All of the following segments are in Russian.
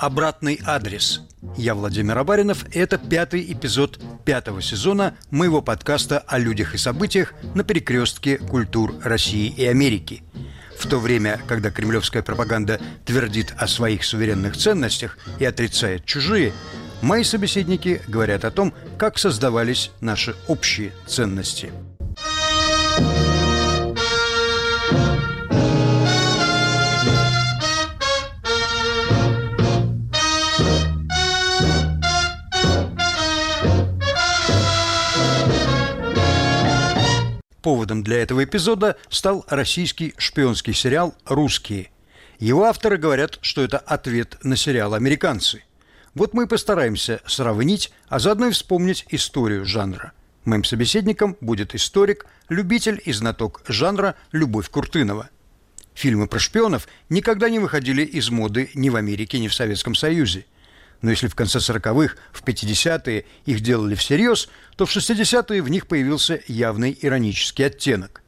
«Обратный адрес». Я Владимир Абаринов, это пятый эпизод пятого сезона моего подкаста о людях и событиях на перекрестке культур России и Америки. В то время, когда кремлевская пропаганда твердит о своих суверенных ценностях и отрицает чужие, мои собеседники говорят о том, как создавались наши общие ценности – Поводом для этого эпизода стал российский шпионский сериал «Русские». Его авторы говорят, что это ответ на сериал «Американцы». Вот мы и постараемся сравнить, а заодно и вспомнить историю жанра. Моим собеседником будет историк, любитель и знаток жанра Любовь Куртынова. Фильмы про шпионов никогда не выходили из моды ни в Америке, ни в Советском Союзе – но если в конце 40-х, в 50-е их делали всерьез, то в 60-е в них появился явный иронический оттенок.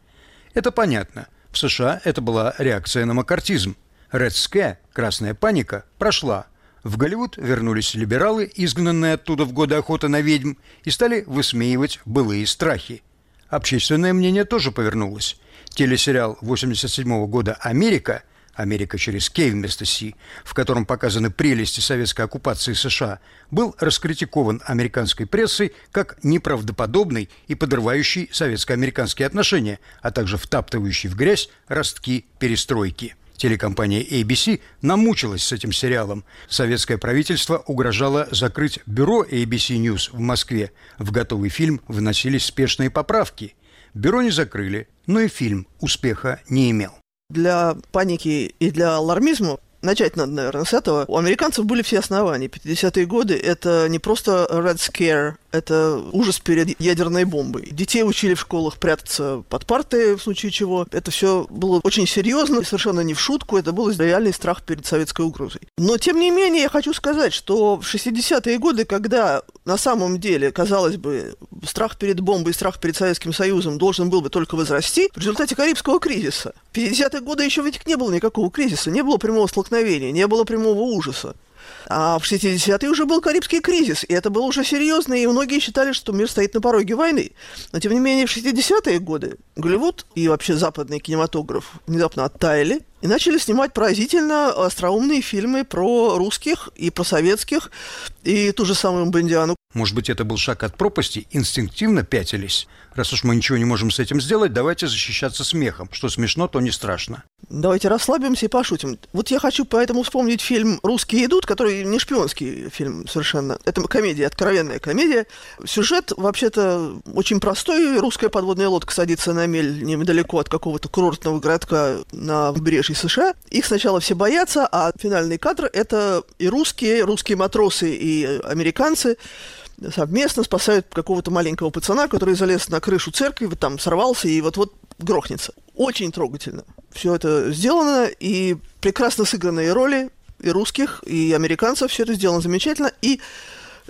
Это понятно. В США это была реакция на макартизм. Red Scare, красная паника, прошла. В Голливуд вернулись либералы, изгнанные оттуда в годы охоты на ведьм, и стали высмеивать былые страхи. Общественное мнение тоже повернулось. Телесериал 87 года «Америка» «Америка через Кей вместо Си», в котором показаны прелести советской оккупации США, был раскритикован американской прессой как неправдоподобный и подрывающий советско-американские отношения, а также втаптывающий в грязь ростки перестройки. Телекомпания ABC намучилась с этим сериалом. Советское правительство угрожало закрыть бюро ABC News в Москве. В готовый фильм вносились спешные поправки. Бюро не закрыли, но и фильм успеха не имел для паники и для алармизма Начать надо, наверное, с этого. У американцев были все основания. 50-е годы – это не просто Red Scare, это ужас перед ядерной бомбой. Детей учили в школах прятаться под парты, в случае чего. Это все было очень серьезно, совершенно не в шутку. Это был реальный страх перед советской угрозой. Но, тем не менее, я хочу сказать, что в 60-е годы, когда на самом деле, казалось бы, страх перед бомбой, страх перед Советским Союзом должен был бы только возрасти, в результате Карибского кризиса. В 50-е годы еще ведь не было никакого кризиса, не было прямого столкновения, не было прямого ужаса. А в 60-е уже был Карибский кризис, и это было уже серьезно, и многие считали, что мир стоит на пороге войны. Но, тем не менее, в 60-е годы Голливуд и вообще западный кинематограф внезапно оттаяли, и начали снимать поразительно остроумные фильмы про русских и про советских, и ту же самую Бондиану. Может быть, это был шаг от пропасти, инстинктивно пятились? Раз уж мы ничего не можем с этим сделать, давайте защищаться смехом. Что смешно, то не страшно. Давайте расслабимся и пошутим. Вот я хочу поэтому вспомнить фильм «Русские идут», который не шпионский фильм совершенно. Это комедия, откровенная комедия. Сюжет, вообще-то, очень простой. Русская подводная лодка садится на мель недалеко от какого-то курортного городка на побережье США. Их сначала все боятся, а финальный кадр – это и русские, русские матросы, и американцы – совместно спасают какого-то маленького пацана, который залез на крышу церкви, вот там сорвался и вот-вот грохнется. Очень трогательно. Все это сделано, и прекрасно сыгранные роли и русских, и американцев, все это сделано замечательно, и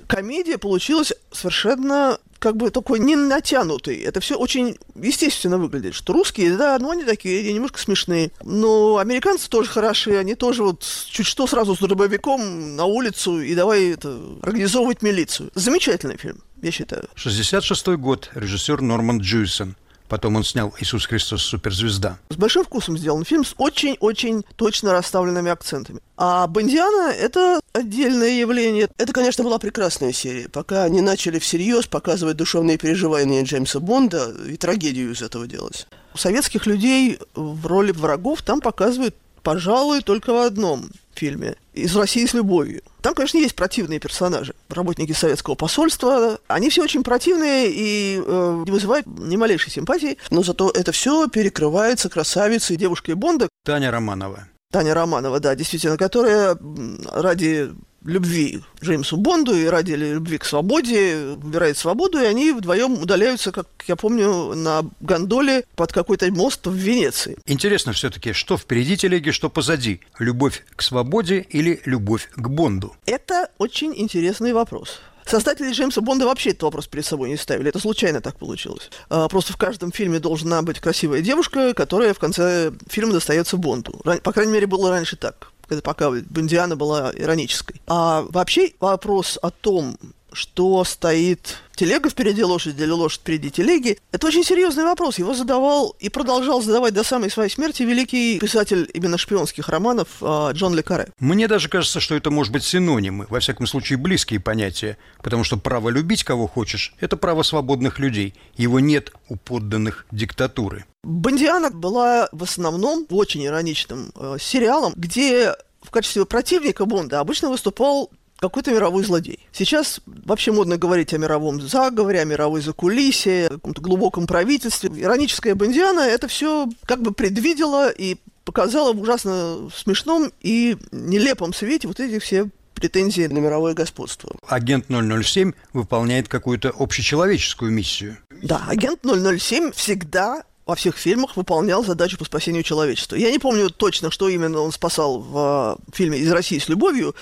комедия получилась совершенно как бы такой не натянутый. Это все очень естественно выглядит, что русские, да, ну они такие немножко смешные. Но американцы тоже хороши, они тоже вот чуть что сразу с дробовиком на улицу и давай это, организовывать милицию. Замечательный фильм, я считаю. 66 год, режиссер Норман Джуйсон. Потом он снял «Иисус Христос. Суперзвезда». С большим вкусом сделан фильм с очень-очень точно расставленными акцентами. А «Бондиана» — это отдельное явление. Это, конечно, была прекрасная серия. Пока они начали всерьез показывать душевные переживания Джеймса Бонда и трагедию из этого делать. Советских людей в роли врагов там показывают, пожалуй, только в одном фильме «Из России с любовью». Там, конечно, есть противные персонажи. Работники советского посольства. Они все очень противные и э, не вызывают ни малейшей симпатии. Но зато это все перекрывается красавицей девушкой Бонда. Таня Романова. Таня Романова, да, действительно, которая ради любви Джеймсу Бонду и ради любви к свободе выбирает свободу, и они вдвоем удаляются, как я помню, на гондоле под какой-то мост в Венеции. Интересно все-таки, что впереди телеги, что позади? Любовь к свободе или любовь к Бонду? Это очень интересный вопрос. Создатели Джеймса Бонда вообще этот вопрос перед собой не ставили. Это случайно так получилось. А, просто в каждом фильме должна быть красивая девушка, которая в конце фильма достается Бонду. По крайней мере, было раньше так. Когда пока Бондиана была иронической. А вообще вопрос о том, что стоит телега впереди лошади или лошадь впереди телеги, это очень серьезный вопрос. Его задавал и продолжал задавать до самой своей смерти великий писатель именно шпионских романов а, Джон Ле Карре. Мне даже кажется, что это может быть синонимы, во всяком случае близкие понятия, потому что право любить кого хочешь – это право свободных людей. Его нет у подданных диктатуры. Бондиана была в основном очень ироничным э, сериалом, где в качестве противника Бонда обычно выступал какой-то мировой злодей. Сейчас вообще модно говорить о мировом заговоре, о мировой закулисе, о каком-то глубоком правительстве. Ироническая Бондиана это все как бы предвидела и показала в ужасно смешном и нелепом свете вот эти все претензии на мировое господство. Агент 007 выполняет какую-то общечеловеческую миссию. Да, агент 007 всегда во всех фильмах выполнял задачу по спасению человечества. Я не помню точно, что именно он спасал в э, фильме «Из России с любовью»,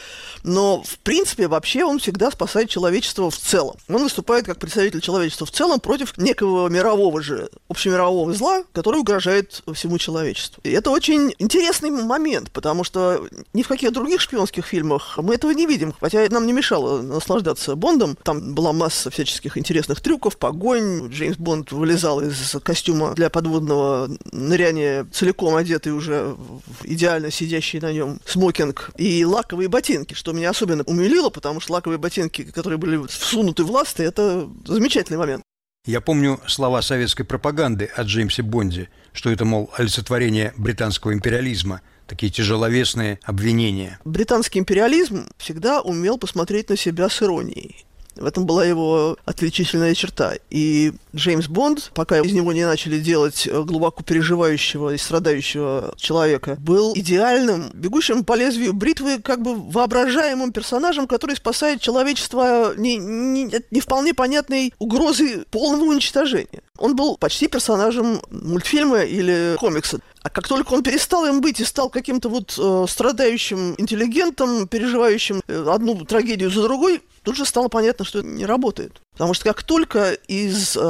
но, в принципе, вообще он всегда спасает человечество в целом. Он выступает как представитель человечества в целом против некого мирового же, общемирового зла, который угрожает всему человечеству. И это очень интересный момент, потому что ни в каких других шпионских фильмах мы этого не видим, хотя нам не мешало наслаждаться Бондом. Там была масса всяческих интересных трюков, погонь, Джеймс Бонд вылезал из костюма для подводного ныряния, целиком одетый уже в идеально сидящий на нем смокинг и лаковые ботинки, что меня особенно умилило, потому что лаковые ботинки, которые были всунуты в ласты, это замечательный момент. Я помню слова советской пропаганды о Джеймсе Бонде, что это, мол, олицетворение британского империализма, такие тяжеловесные обвинения. Британский империализм всегда умел посмотреть на себя с иронией. В этом была его отличительная черта. И Джеймс Бонд, пока из него не начали делать э, глубоко переживающего и страдающего человека, был идеальным, бегущим по лезвию бритвы, как бы воображаемым персонажем, который спасает человечество не, не, не вполне понятной угрозы полного уничтожения. Он был почти персонажем мультфильма или комикса. А как только он перестал им быть и стал каким-то вот э, страдающим интеллигентом, переживающим э, одну трагедию за другой, тут же стало понятно, что это не работает. Потому что как только из э,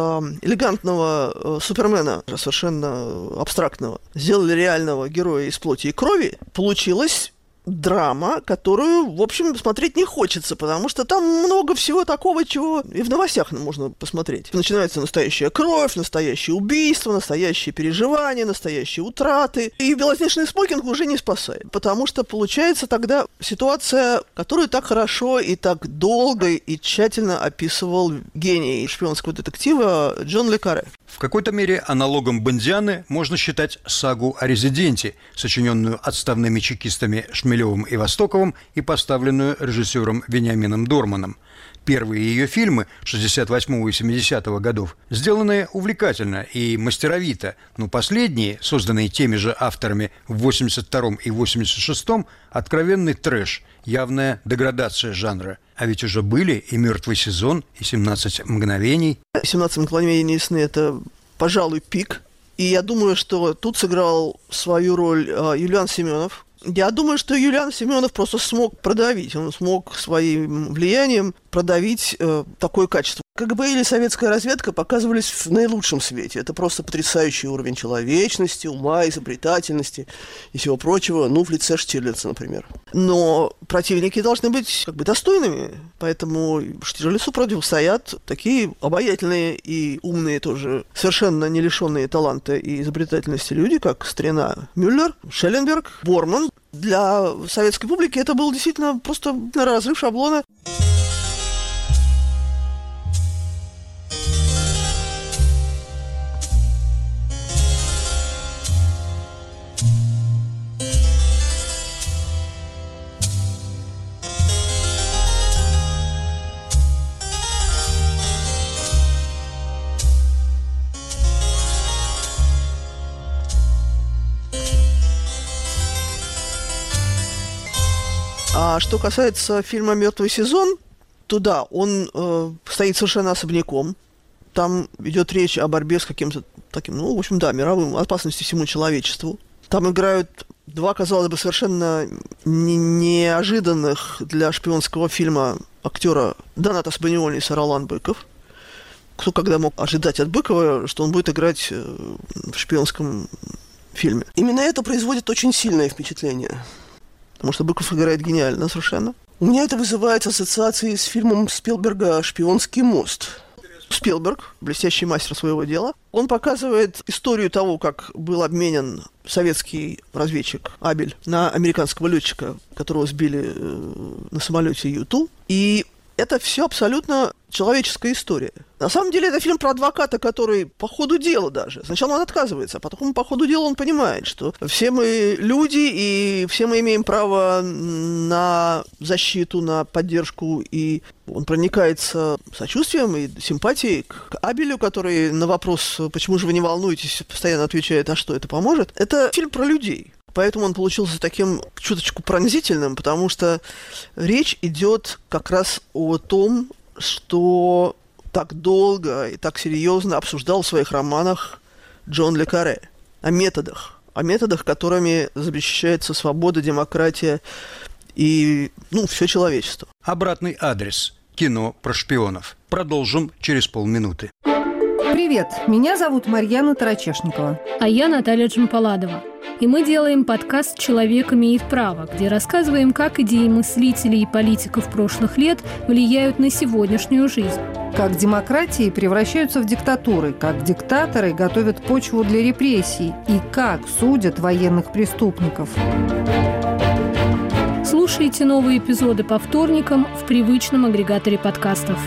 элегантного э, Супермена, совершенно абстрактного, сделали реального героя из плоти и крови, получилось драма, которую, в общем, смотреть не хочется, потому что там много всего такого, чего и в новостях можно посмотреть. Начинается настоящая кровь, настоящее убийство, настоящие переживания, настоящие утраты. И белоснежный смокинг уже не спасает, потому что получается тогда ситуация, которую так хорошо и так долго и тщательно описывал гений шпионского детектива Джон Ле Карре. В какой-то мере аналогом Бондианы можно считать сагу о резиденте, сочиненную отставными чекистами Шмелевым и Востоковым и поставленную режиссером Вениамином Дорманом. Первые ее фильмы 68 и 70 годов сделаны увлекательно и мастеровито, но последние, созданные теми же авторами в 82 и 86 откровенный трэш, явная деградация жанра. А ведь уже были и «Мертвый сезон», и «17 мгновений». «17 мгновений сны» — это, пожалуй, пик. И я думаю, что тут сыграл свою роль э, Юлиан Семенов, я думаю, что Юлиан Семенов просто смог продавить, он смог своим влиянием продавить э, такое качество. КГБ или советская разведка показывались в наилучшем свете. Это просто потрясающий уровень человечности, ума, изобретательности и всего прочего, ну, в лице Штирлица, например. Но противники должны быть как бы достойными, поэтому Штирлицу противостоят такие обаятельные и умные тоже, совершенно не лишенные таланта и изобретательности люди, как Стрена Мюллер, Шелленберг, Борман. Для советской публики это был действительно просто разрыв шаблона. А что касается фильма Мертвый сезон, то да, он э, стоит совершенно особняком. Там идет речь о борьбе с каким-то таким, ну, в общем, да, мировым опасностью всему человечеству. Там играют два, казалось бы, совершенно не неожиданных для шпионского фильма актера Доната Спаниоли и Саралан Быков. Кто когда мог ожидать от Быкова, что он будет играть э, в шпионском фильме. Именно это производит очень сильное впечатление. Потому что Быков играет гениально совершенно. У меня это вызывает ассоциации с фильмом Спилберга «Шпионский мост». Спилберг, блестящий мастер своего дела, он показывает историю того, как был обменен советский разведчик Абель на американского летчика, которого сбили э, на самолете Юту. И это все абсолютно человеческая история. На самом деле это фильм про адвоката, который по ходу дела даже. Сначала он отказывается, а потом по ходу дела он понимает, что все мы люди, и все мы имеем право на защиту, на поддержку, и он проникается сочувствием и симпатией к Абелю, который на вопрос, почему же вы не волнуетесь, постоянно отвечает, а что это поможет. Это фильм про людей. Поэтому он получился таким чуточку пронзительным, потому что речь идет как раз о том, что так долго и так серьезно обсуждал в своих романах Джон Ле Каре. О методах. О методах, которыми защищается свобода, демократия и, ну, все человечество. Обратный адрес. Кино про шпионов. Продолжим через полминуты. Привет, меня зовут Марьяна Тарачешникова. А я Наталья Джампаладова. И мы делаем подкаст «Человек имеет право», где рассказываем, как идеи мыслителей и политиков прошлых лет влияют на сегодняшнюю жизнь. Как демократии превращаются в диктатуры, как диктаторы готовят почву для репрессий и как судят военных преступников. Слушайте новые эпизоды по вторникам в привычном агрегаторе подкастов.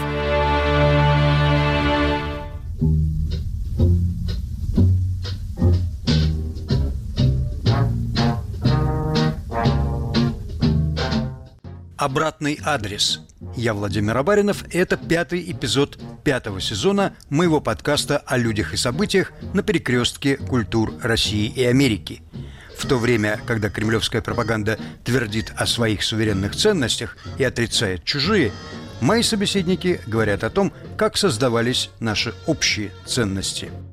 «Обратный адрес». Я Владимир Абаринов, и это пятый эпизод пятого сезона моего подкаста о людях и событиях на перекрестке культур России и Америки. В то время, когда кремлевская пропаганда твердит о своих суверенных ценностях и отрицает чужие, мои собеседники говорят о том, как создавались наши общие ценности –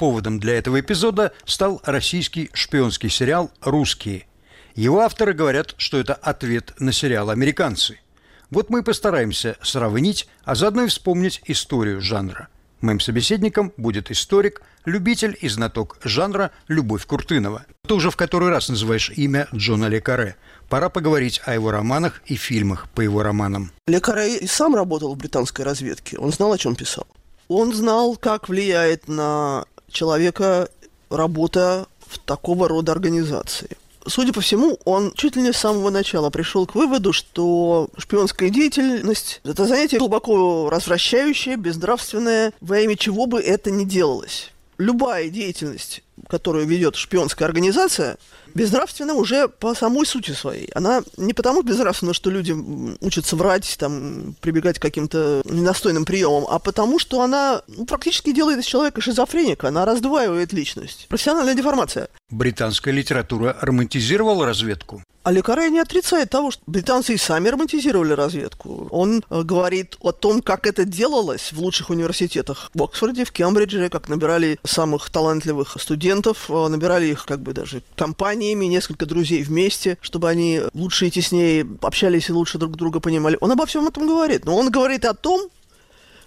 Поводом для этого эпизода стал российский шпионский сериал «Русские». Его авторы говорят, что это ответ на сериал «Американцы». Вот мы постараемся сравнить, а заодно и вспомнить историю жанра. Моим собеседником будет историк, любитель и знаток жанра Любовь Куртынова. Ты уже в который раз называешь имя Джона Ле Каре. Пора поговорить о его романах и фильмах по его романам. Ле Каре и сам работал в британской разведке. Он знал, о чем писал. Он знал, как влияет на человека работа в такого рода организации. Судя по всему, он чуть ли не с самого начала пришел к выводу, что шпионская деятельность – это занятие глубоко развращающее, безнравственное, во имя чего бы это ни делалось. Любая деятельность, которую ведет шпионская организация, безнравственна уже по самой сути своей. Она не потому безнравственна, что люди учатся врать, там, прибегать к каким-то недостойным приемам, а потому что она ну, практически делает из человека шизофреника, она раздваивает личность. Профессиональная деформация. Британская литература романтизировала разведку? А не отрицает того, что британцы и сами романтизировали разведку. Он э, говорит о том, как это делалось в лучших университетах в Оксфорде, в Кембридже, как набирали самых талантливых студентов, э, набирали их как бы даже компаниями, несколько друзей вместе, чтобы они лучше и теснее общались и лучше друг друга понимали. Он обо всем этом говорит. Но он говорит о том,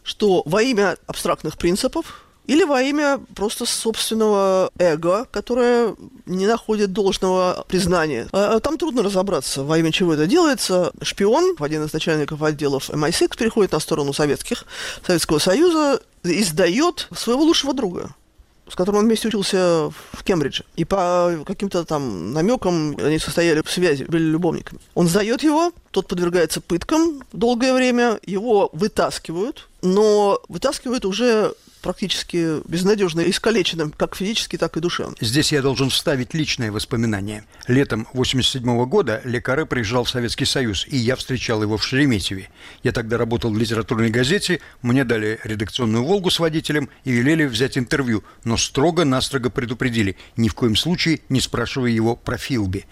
что во имя абстрактных принципов или во имя просто собственного эго, которое не находит должного признания. А, а там трудно разобраться, во имя чего это делается. Шпион, один из начальников отделов MI6, переходит на сторону советских, Советского Союза, издает своего лучшего друга с которым он вместе учился в Кембридже. И по каким-то там намекам они состояли в связи, были любовниками. Он сдает его, тот подвергается пыткам долгое время, его вытаскивают, но вытаскивают уже практически безнадежно искалеченным, как физически, так и душевно. Здесь я должен вставить личное воспоминание. Летом 87 года Лекаре приезжал в Советский Союз, и я встречал его в Шереметьеве. Я тогда работал в литературной газете, мне дали редакционную «Волгу» с водителем и велели взять интервью, но строго-настрого предупредили, ни в коем случае не спрашивая его про Филби.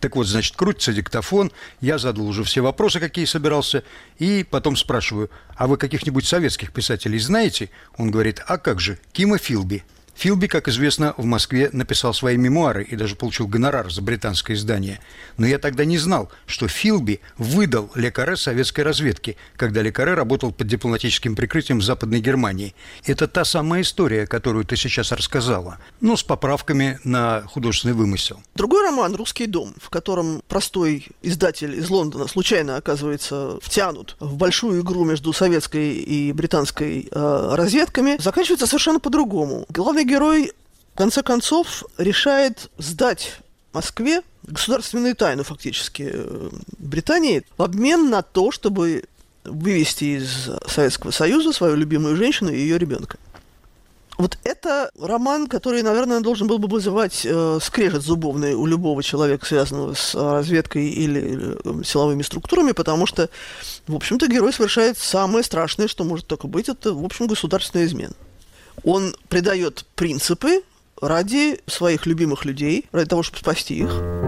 Так вот, значит, крутится диктофон, я задал уже все вопросы, какие собирался, и потом спрашиваю, а вы каких-нибудь советских писателей знаете? Он говорит, а как же, Кима Филби. Филби, как известно, в Москве написал свои мемуары и даже получил гонорар за британское издание. Но я тогда не знал, что Филби выдал Лекаре советской разведки, когда Лекаре работал под дипломатическим прикрытием в Западной Германии. Это та самая история, которую ты сейчас рассказала, но с поправками на художественный вымысел. Другой роман «Русский дом», в котором простой издатель из Лондона случайно оказывается втянут в большую игру между советской и британской э, разведками, заканчивается совершенно по-другому. Главный герой, в конце концов, решает сдать Москве государственную тайну фактически э, Британии в обмен на то, чтобы вывести из Советского Союза свою любимую женщину и ее ребенка. Вот это роман, который, наверное, должен был бы вызывать э, скрежет зубовный у любого человека, связанного с разведкой или э, силовыми структурами, потому что, в общем-то, герой совершает самое страшное, что может только быть, это, в общем, государственная измена. Он предает принципы ради своих любимых людей, ради того, чтобы спасти их.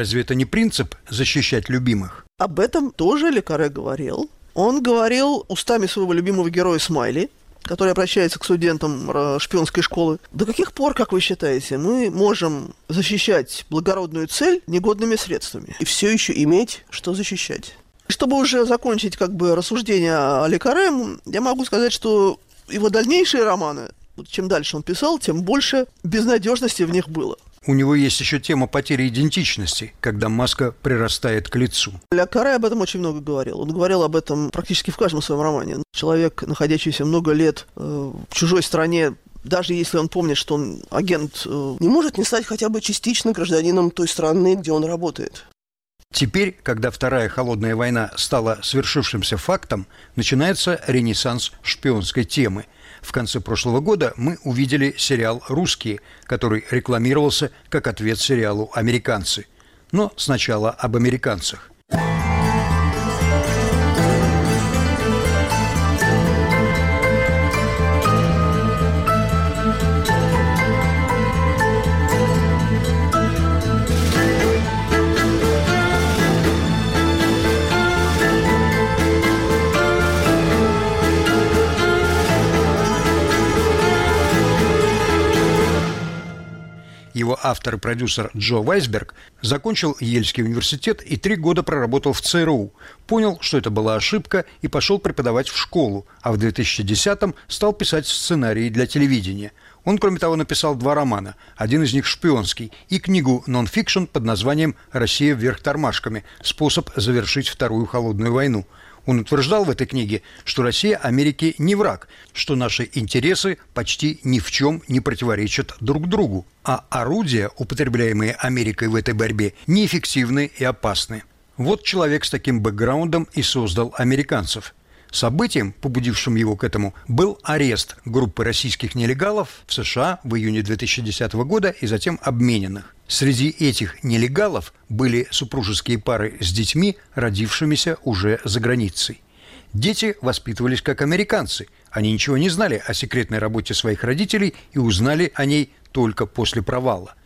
Разве это не принцип защищать любимых? Об этом тоже Лекаре говорил. Он говорил устами своего любимого героя Смайли, который обращается к студентам э, шпионской школы. До каких пор, как вы считаете, мы можем защищать благородную цель негодными средствами? И все еще иметь, что защищать. Чтобы уже закончить как бы рассуждение о Лекаре, я могу сказать, что его дальнейшие романы, чем дальше он писал, тем больше безнадежности в них было. У него есть еще тема потери идентичности, когда маска прирастает к лицу. Ля Каре об этом очень много говорил. Он говорил об этом практически в каждом своем романе. Человек, находящийся много лет э, в чужой стране, даже если он помнит, что он агент... Э... Не может не стать хотя бы частично гражданином той страны, где он работает. Теперь, когда Вторая холодная война стала свершившимся фактом, начинается ренессанс шпионской темы – в конце прошлого года мы увидели сериал «Русские», который рекламировался как ответ сериалу «Американцы». Но сначала об американцах. Его автор и продюсер Джо Вайсберг закончил Ельский университет и три года проработал в ЦРУ. Понял, что это была ошибка и пошел преподавать в школу, а в 2010-м стал писать сценарии для телевидения. Он, кроме того, написал два романа, один из них шпионский, и книгу нон-фикшн под названием «Россия вверх тормашками. Способ завершить Вторую холодную войну». Он утверждал в этой книге, что Россия Америке не враг, что наши интересы почти ни в чем не противоречат друг другу, а орудия, употребляемые Америкой в этой борьбе, неэффективны и опасны. Вот человек с таким бэкграундом и создал американцев. Событием, побудившим его к этому, был арест группы российских нелегалов в США в июне 2010 года и затем обмененных. Среди этих нелегалов были супружеские пары с детьми, родившимися уже за границей. Дети воспитывались как американцы. Они ничего не знали о секретной работе своих родителей и узнали о ней только после провала.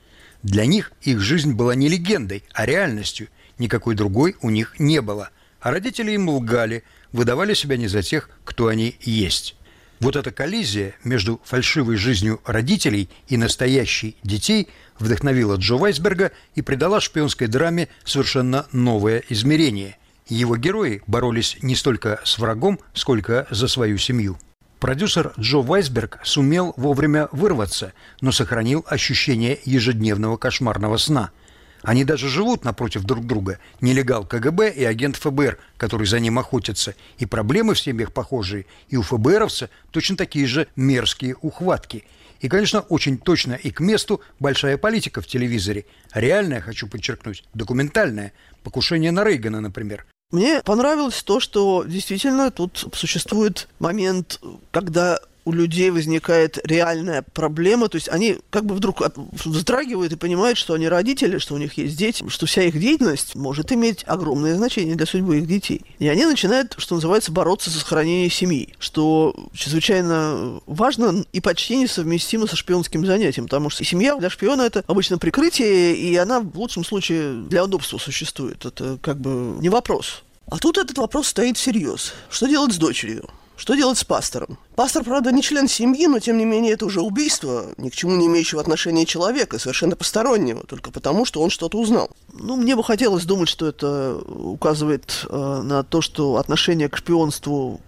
Для них их жизнь была не легендой, а реальностью. Никакой другой у них не было. А родители им лгали, выдавали себя не за тех, кто они есть. Вот эта коллизия между фальшивой жизнью родителей и настоящей детей вдохновила Джо Вайсберга и придала шпионской драме совершенно новое измерение. Его герои боролись не столько с врагом, сколько за свою семью. Продюсер Джо Вайсберг сумел вовремя вырваться, но сохранил ощущение ежедневного кошмарного сна – они даже живут напротив друг друга. Нелегал КГБ и агент ФБР, который за ним охотится. И проблемы в семьях похожие. И у ФБРовца точно такие же мерзкие ухватки. И, конечно, очень точно и к месту большая политика в телевизоре. Реальная, хочу подчеркнуть, документальная. Покушение на Рейгана, например. Мне понравилось то, что действительно тут существует момент, когда у людей возникает реальная проблема, то есть они как бы вдруг от, вздрагивают и понимают, что они родители, что у них есть дети, что вся их деятельность может иметь огромное значение для судьбы их детей. И они начинают, что называется, бороться за сохранение семьи, что чрезвычайно важно и почти несовместимо со шпионским занятием, потому что семья для шпиона это обычно прикрытие, и она в лучшем случае для удобства существует. Это как бы не вопрос. А тут этот вопрос стоит всерьез. Что делать с дочерью? Что делать с пастором? Пастор, правда, не член семьи, но тем не менее это уже убийство, ни к чему не имеющего отношения человека, совершенно постороннего, только потому, что он что-то узнал. Ну, мне бы хотелось думать, что это указывает э, на то, что отношение к шпионству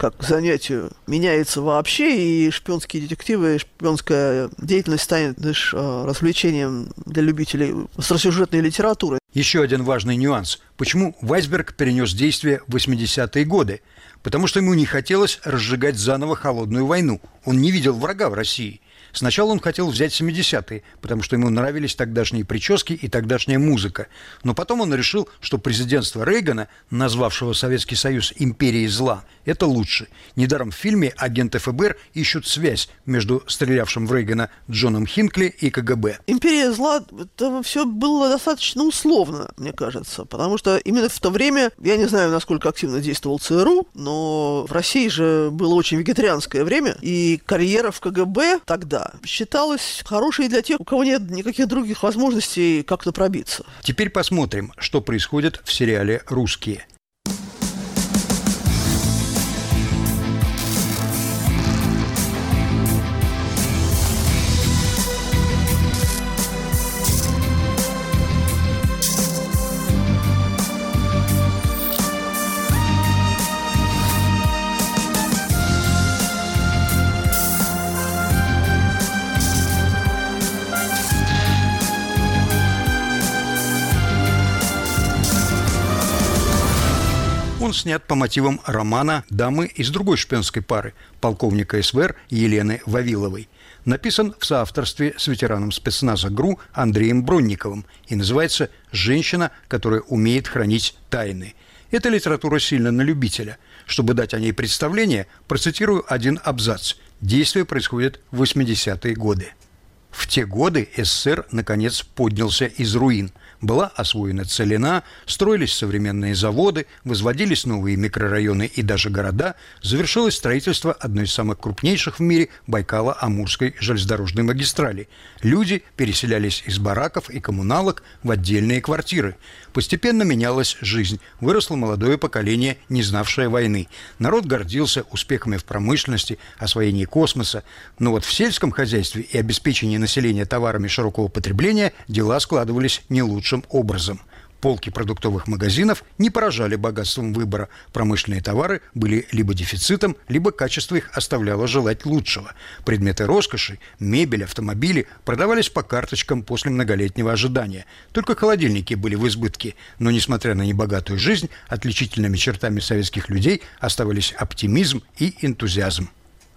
как к занятию меняется вообще, и шпионские детективы, шпионская деятельность станет лишь э, развлечением для любителей остросюжетной литературы. Еще один важный нюанс. Почему Вайсберг перенес действие в 80-е годы? Потому что ему не хотелось разжигать заново холодную войну. Он не видел врага в России – Сначала он хотел взять 70-е, потому что ему нравились тогдашние прически и тогдашняя музыка. Но потом он решил, что президентство Рейгана, назвавшего Советский Союз империей зла, это лучше. Недаром в фильме агенты ФБР ищут связь между стрелявшим в Рейгана Джоном Хинкли и КГБ. Империя зла, это все было достаточно условно, мне кажется, потому что именно в то время, я не знаю, насколько активно действовал ЦРУ, но в России же было очень вегетарианское время, и карьера в КГБ тогда да, считалось хорошей для тех, у кого нет никаких других возможностей как-то пробиться. Теперь посмотрим, что происходит в сериале «Русские». Снят по мотивам романа «Дамы из другой шпионской пары» полковника СВР Елены Вавиловой. Написан в соавторстве с ветераном спецназа ГРУ Андреем Бронниковым и называется «Женщина, которая умеет хранить тайны». Эта литература сильно на любителя. Чтобы дать о ней представление, процитирую один абзац. Действие происходит в 80-е годы. В те годы СССР, наконец, поднялся из руин – была освоена целина, строились современные заводы, возводились новые микрорайоны и даже города, завершилось строительство одной из самых крупнейших в мире Байкало-Амурской железнодорожной магистрали. Люди переселялись из бараков и коммуналок в отдельные квартиры. Постепенно менялась жизнь, выросло молодое поколение, не знавшее войны. Народ гордился успехами в промышленности, освоении космоса. Но вот в сельском хозяйстве и обеспечении населения товарами широкого потребления дела складывались не лучше лучшим образом. Полки продуктовых магазинов не поражали богатством выбора. Промышленные товары были либо дефицитом, либо качество их оставляло желать лучшего. Предметы роскоши, мебель, автомобили продавались по карточкам после многолетнего ожидания. Только холодильники были в избытке. Но, несмотря на небогатую жизнь, отличительными чертами советских людей оставались оптимизм и энтузиазм.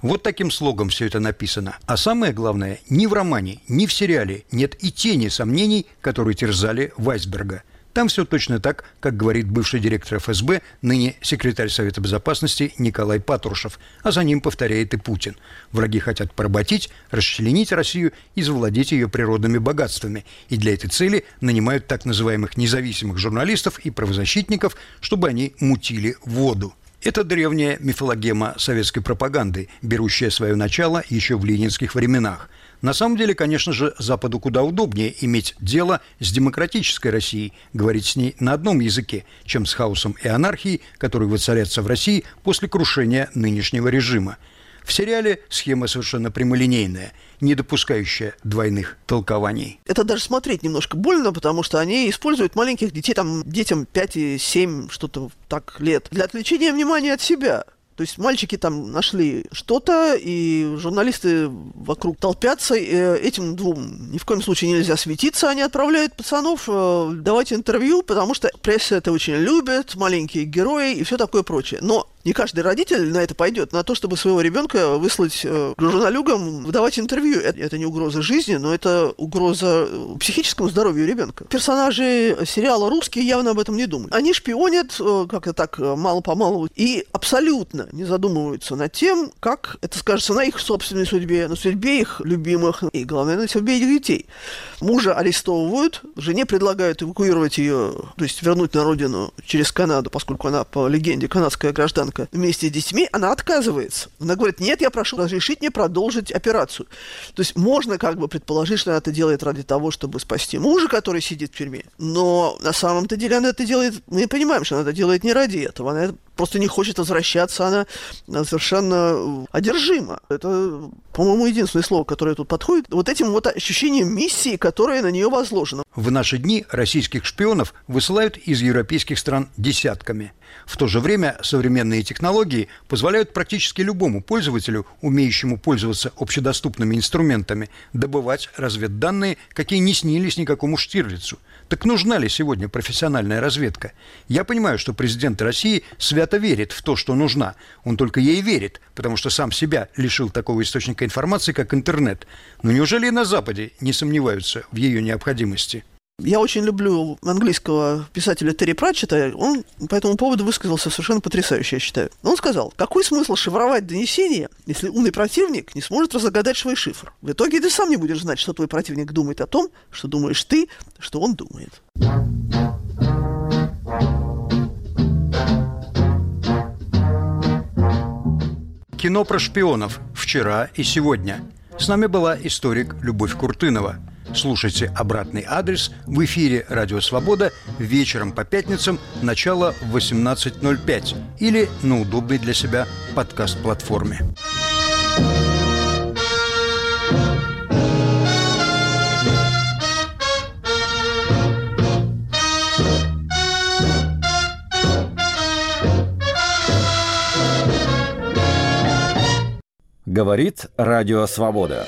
Вот таким слогом все это написано. А самое главное, ни в романе, ни в сериале нет и тени сомнений, которые терзали Вайсберга. Там все точно так, как говорит бывший директор ФСБ, ныне секретарь Совета Безопасности Николай Патрушев, а за ним повторяет и Путин. Враги хотят поработить, расчленить Россию и завладеть ее природными богатствами. И для этой цели нанимают так называемых независимых журналистов и правозащитников, чтобы они мутили воду. Это древняя мифологема советской пропаганды, берущая свое начало еще в ленинских временах. На самом деле, конечно же, Западу куда удобнее иметь дело с демократической Россией, говорить с ней на одном языке, чем с хаосом и анархией, которые воцарятся в России после крушения нынешнего режима – в сериале схема совершенно прямолинейная, не допускающая двойных толкований. Это даже смотреть немножко больно, потому что они используют маленьких детей, там детям 5 и 7, что-то так лет, для отвлечения внимания от себя. То есть мальчики там нашли что-то, и журналисты вокруг толпятся. И этим двум ни в коем случае нельзя светиться. Они отправляют пацанов э, давать интервью, потому что пресса это очень любит, маленькие герои и все такое прочее. Но Не каждый родитель на это пойдет, на то, чтобы своего ребенка выслать э, журналюгам, выдавать интервью. Это, это не угроза жизни, но это угроза э, психическому здоровью ребенка. Персонажи сериала русские явно об этом не думают. Они шпионят э, как-то так э, мало-помалу и абсолютно не задумываются над тем, как это скажется на их собственной судьбе, на судьбе их любимых и, главное, на судьбе их детей. Мужа арестовывают, жене предлагают эвакуировать ее, то есть вернуть на родину через Канаду, поскольку она, по легенде, канадская гражданка, вместе с детьми, она отказывается. Она говорит, нет, я прошу разрешить мне продолжить операцию. То есть можно как бы предположить, что она это делает ради того, чтобы спасти мужа, который сидит в тюрьме. Но на самом-то деле она это делает, мы понимаем, что она это делает не ради этого. Она просто не хочет возвращаться, она совершенно одержима. Это, по-моему, единственное слово, которое тут подходит. Вот этим вот ощущением миссии, которая на нее возложена. В наши дни российских шпионов высылают из европейских стран десятками. В то же время современные технологии позволяют практически любому пользователю, умеющему пользоваться общедоступными инструментами, добывать разведданные, какие не снились никакому Штирлицу. Так нужна ли сегодня профессиональная разведка? Я понимаю, что президент России свято верит в то, что нужна. Он только ей верит, потому что сам себя лишил такого источника информации, как интернет. Но неужели и на Западе не сомневаются в ее необходимости? Я очень люблю английского писателя Терри Пратчета. Он по этому поводу высказался совершенно потрясающе, я считаю. Он сказал, какой смысл шифровать донесение, если умный противник не сможет разгадать свой шифр? В итоге ты сам не будешь знать, что твой противник думает о том, что думаешь ты, что он думает. Кино про шпионов вчера и сегодня. С нами была историк Любовь Куртынова – Слушайте обратный адрес в эфире «Радио Свобода» вечером по пятницам, начало в 18.05 или на удобной для себя подкаст-платформе. Говорит Радио Свобода.